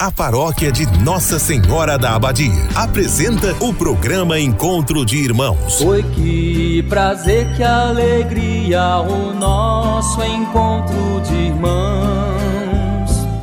A paróquia de Nossa Senhora da Abadia apresenta o programa Encontro de Irmãos. Oi, que prazer, que alegria, o nosso encontro de irmãos.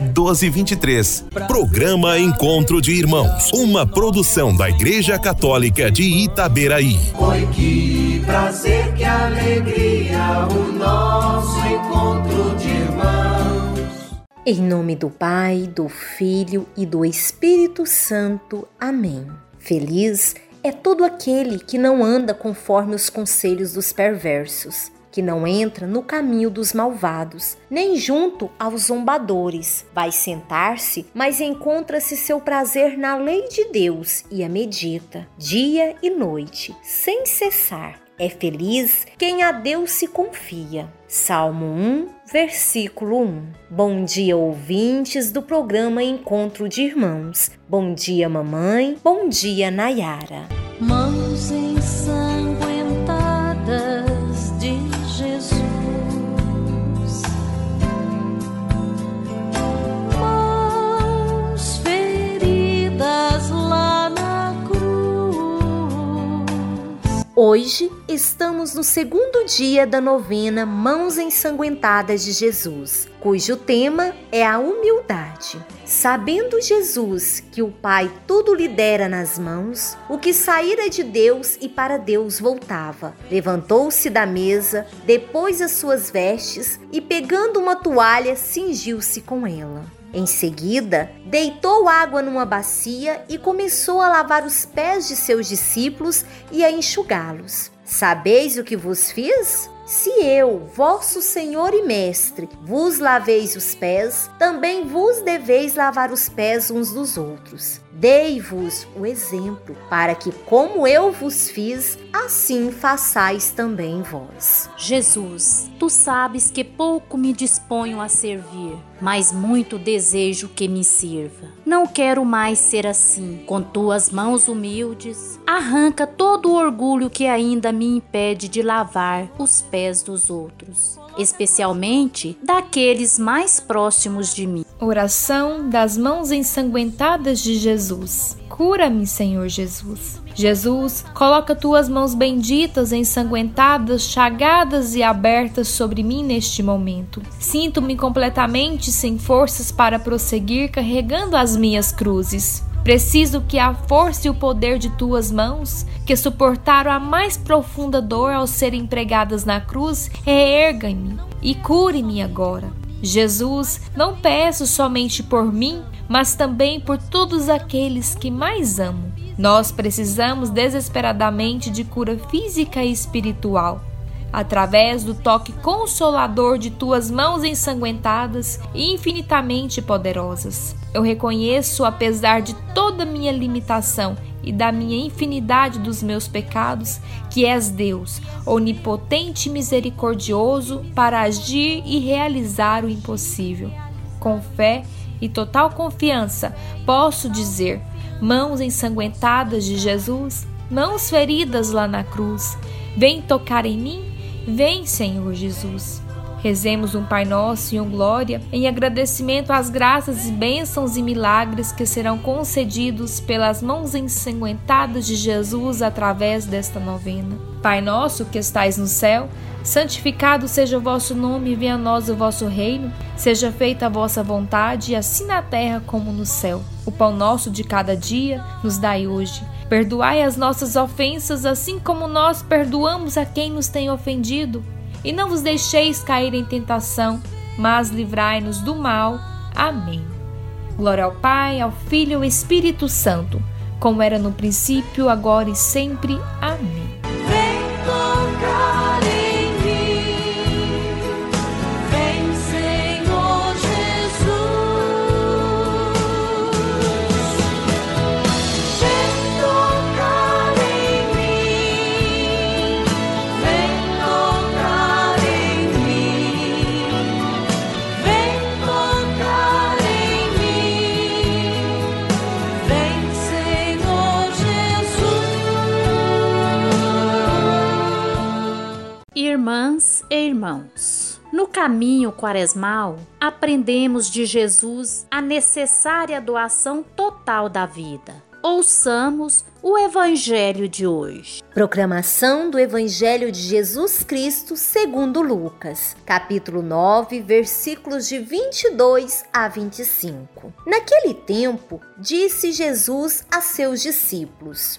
1223. Programa Encontro de Irmãos. Uma produção da Igreja Católica de Itaberaí. Oi, que prazer, que alegria, o nosso encontro de irmãos. Em nome do Pai, do Filho e do Espírito Santo. Amém. Feliz é todo aquele que não anda conforme os conselhos dos perversos que não entra no caminho dos malvados, nem junto aos zombadores. Vai sentar-se, mas encontra-se seu prazer na lei de Deus e a medita, dia e noite, sem cessar. É feliz quem a Deus se confia. Salmo 1, versículo 1. Bom dia, ouvintes do programa Encontro de Irmãos. Bom dia, mamãe. Bom dia, Nayara. Mãos Hoje estamos no segundo dia da novena Mãos Ensanguentadas de Jesus, cujo tema é a humildade. Sabendo Jesus que o Pai tudo lhe dera nas mãos, o que saíra de Deus e para Deus voltava, levantou-se da mesa, depois as suas vestes e, pegando uma toalha, cingiu-se com ela. Em seguida, deitou água numa bacia e começou a lavar os pés de seus discípulos e a enxugá-los. Sabeis o que vos fiz? Se eu, vosso Senhor e Mestre, vos laveis os pés, também vos deveis lavar os pés uns dos outros. Dei-vos o exemplo, para que, como eu vos fiz, assim façais também vós. Jesus, tu sabes que pouco me disponho a servir, mas muito desejo que me sirva. Não quero mais ser assim. Com tuas mãos humildes, arranca todo o orgulho que ainda me impede de lavar os pés dos outros, especialmente daqueles mais próximos de mim. Oração das mãos ensanguentadas de Jesus. Cura-me, Senhor Jesus. Jesus, coloca tuas mãos benditas, ensanguentadas, chagadas e abertas sobre mim neste momento. Sinto-me completamente sem forças para prosseguir carregando as minhas cruzes. Preciso que a força e o poder de tuas mãos, que suportaram a mais profunda dor ao serem pregadas na cruz, reerga-me e cure-me agora. Jesus, não peço somente por mim, mas também por todos aqueles que mais amo. Nós precisamos desesperadamente de cura física e espiritual. Através do toque consolador de tuas mãos ensanguentadas e infinitamente poderosas. Eu reconheço, apesar de toda minha limitação e da minha infinidade dos meus pecados, que és Deus, onipotente e misericordioso, para agir e realizar o impossível. Com fé e total confiança, posso dizer: mãos ensanguentadas de Jesus, mãos feridas lá na cruz, vem tocar em mim, vem, Senhor Jesus. Rezemos um Pai Nosso e um Glória em agradecimento às graças e bênçãos e milagres que serão concedidos pelas mãos ensanguentadas de Jesus através desta novena. Pai nosso que estais no céu, Santificado seja o vosso nome, venha a nós o vosso reino. Seja feita a vossa vontade, assim na terra como no céu. O pão nosso de cada dia nos dai hoje. Perdoai as nossas ofensas, assim como nós perdoamos a quem nos tem ofendido. E não vos deixeis cair em tentação, mas livrai-nos do mal. Amém. Glória ao Pai, ao Filho e ao Espírito Santo, como era no princípio, agora e sempre. Amém. No caminho quaresmal, aprendemos de Jesus a necessária doação total da vida. Ouçamos o Evangelho de hoje. Proclamação do Evangelho de Jesus Cristo segundo Lucas, capítulo 9, versículos de 22 a 25. Naquele tempo, disse Jesus a seus discípulos: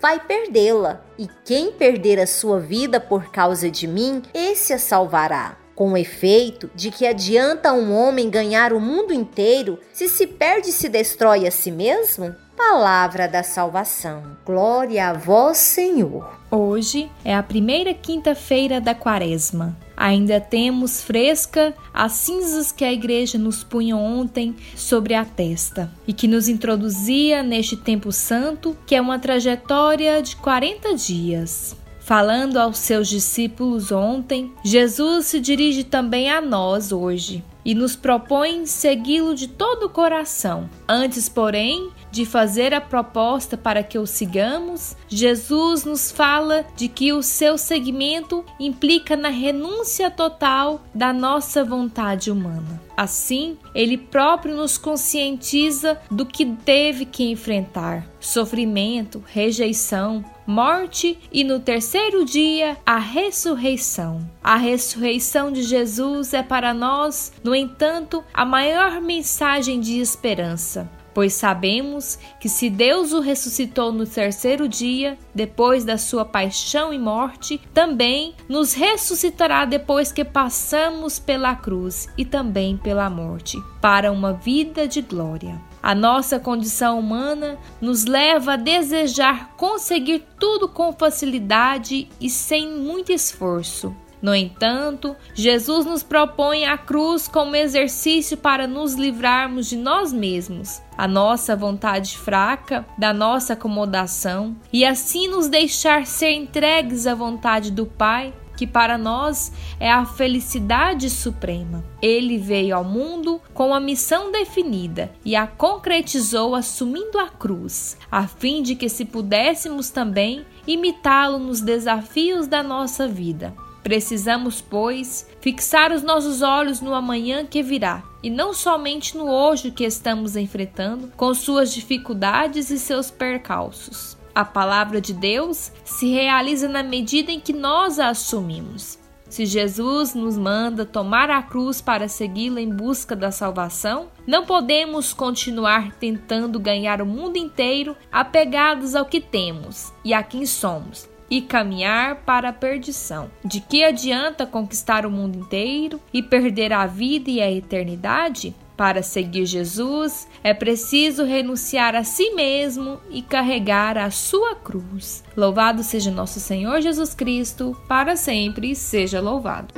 vai perdê-la, e quem perder a sua vida por causa de mim, esse a salvará. Com o efeito de que adianta um homem ganhar o mundo inteiro se se perde e se destrói a si mesmo? Palavra da salvação. Glória a vós, Senhor. Hoje é a primeira quinta-feira da quaresma. Ainda temos fresca as cinzas que a igreja nos punha ontem sobre a testa e que nos introduzia neste tempo santo, que é uma trajetória de 40 dias. Falando aos seus discípulos ontem, Jesus se dirige também a nós hoje e nos propõe segui-lo de todo o coração. Antes, porém, de fazer a proposta para que o sigamos, Jesus nos fala de que o seu seguimento implica na renúncia total da nossa vontade humana. Assim, ele próprio nos conscientiza do que teve que enfrentar: sofrimento, rejeição, morte e no terceiro dia a ressurreição. A ressurreição de Jesus é para nós, no entanto, a maior mensagem de esperança pois sabemos que se Deus o ressuscitou no terceiro dia, depois da sua paixão e morte, também nos ressuscitará depois que passamos pela cruz e também pela morte, para uma vida de glória. A nossa condição humana nos leva a desejar conseguir tudo com facilidade e sem muito esforço. No entanto, Jesus nos propõe a cruz como exercício para nos livrarmos de nós mesmos, a nossa vontade fraca, da nossa acomodação, e assim nos deixar ser entregues à vontade do Pai, que para nós é a felicidade suprema. Ele veio ao mundo com a missão definida e a concretizou assumindo a cruz, a fim de que se pudéssemos também imitá-lo nos desafios da nossa vida. Precisamos, pois, fixar os nossos olhos no amanhã que virá, e não somente no hoje que estamos enfrentando, com suas dificuldades e seus percalços. A palavra de Deus se realiza na medida em que nós a assumimos. Se Jesus nos manda tomar a cruz para segui-la em busca da salvação, não podemos continuar tentando ganhar o mundo inteiro apegados ao que temos e a quem somos, e caminhar para a perdição. De que adianta conquistar o mundo inteiro e perder a vida e a eternidade? Para seguir Jesus, é preciso renunciar a si mesmo e carregar a sua cruz. Louvado seja nosso Senhor Jesus Cristo, para sempre seja louvado.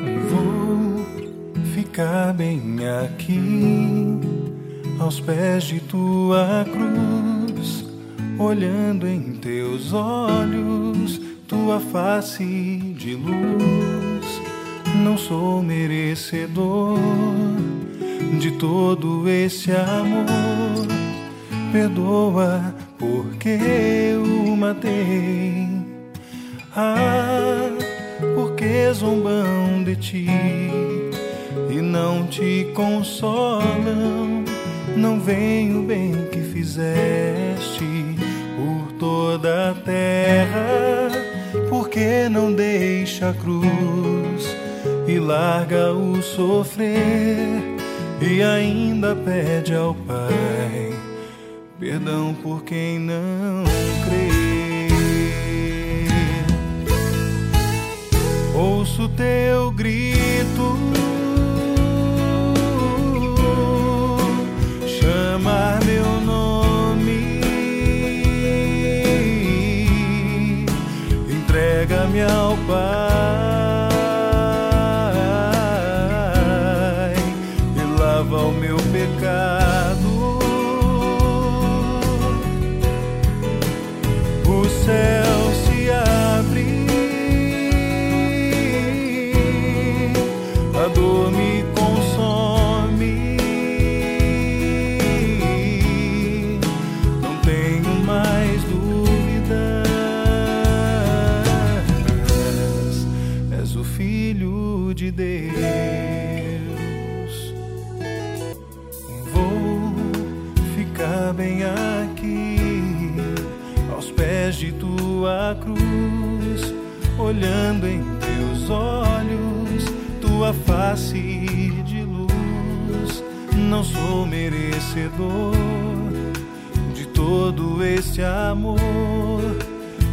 Vou ficar bem aqui, aos pés de tua cruz olhando em teus olhos, tua face de luz, não sou merecedor de todo esse amor. Perdoa porque o matei. Ah, porque zombam de ti e não te consolam. Não vem o bem que fizeste toda a terra, porque não deixa a cruz e larga o sofrer e ainda pede ao Pai perdão por quem não crê. Ouço teu grito, ao Pai.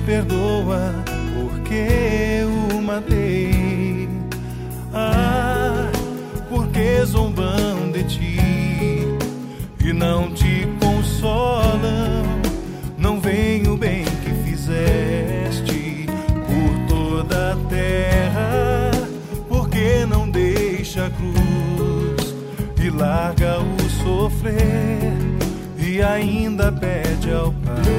Perdoa porque o matei. Ah, porque zombam de ti e não te consolam. Não vem o bem que fizeste por toda a terra, porque não deixa a cruz e larga o sofrer e ainda pede ao Pai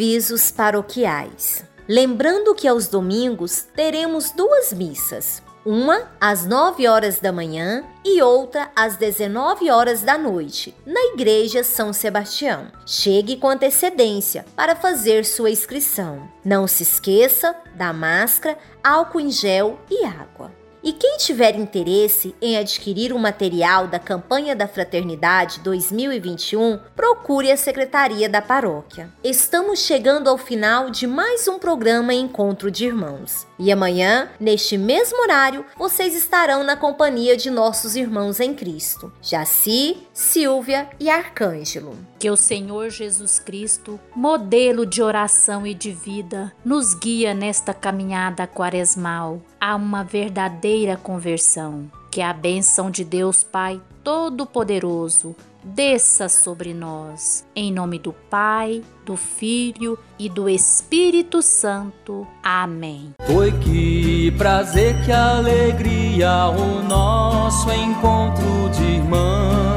Avisos paroquiais. Lembrando que aos domingos teremos duas missas. Uma às 9 horas da manhã e outra às 19 horas da noite, na Igreja São Sebastião. Chegue com antecedência para fazer sua inscrição. Não se esqueça da máscara, álcool em gel e água. E quem tiver interesse em adquirir o material da campanha da Fraternidade 2021, procure a Secretaria da Paróquia. Estamos chegando ao final de mais um programa Encontro de Irmãos. E amanhã, neste mesmo horário, vocês estarão na companhia de nossos irmãos em Cristo, Jaci, Silvia e Arcângelo. Que o Senhor Jesus Cristo, modelo de oração e de vida, nos guia nesta caminhada quaresmal a uma verdadeira conversão. Que a bênção de Deus Pai Todo-Poderoso desça sobre nós. Em nome do Pai, do Filho e do Espírito Santo. Amém. Foi que prazer, que alegria o nosso encontro de irmãos.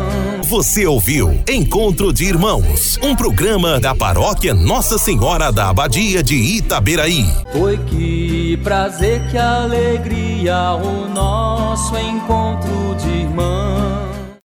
Você ouviu Encontro de Irmãos, um programa da paróquia Nossa Senhora da Abadia de Itaberaí. Foi que prazer, que alegria o nosso encontro de irmãos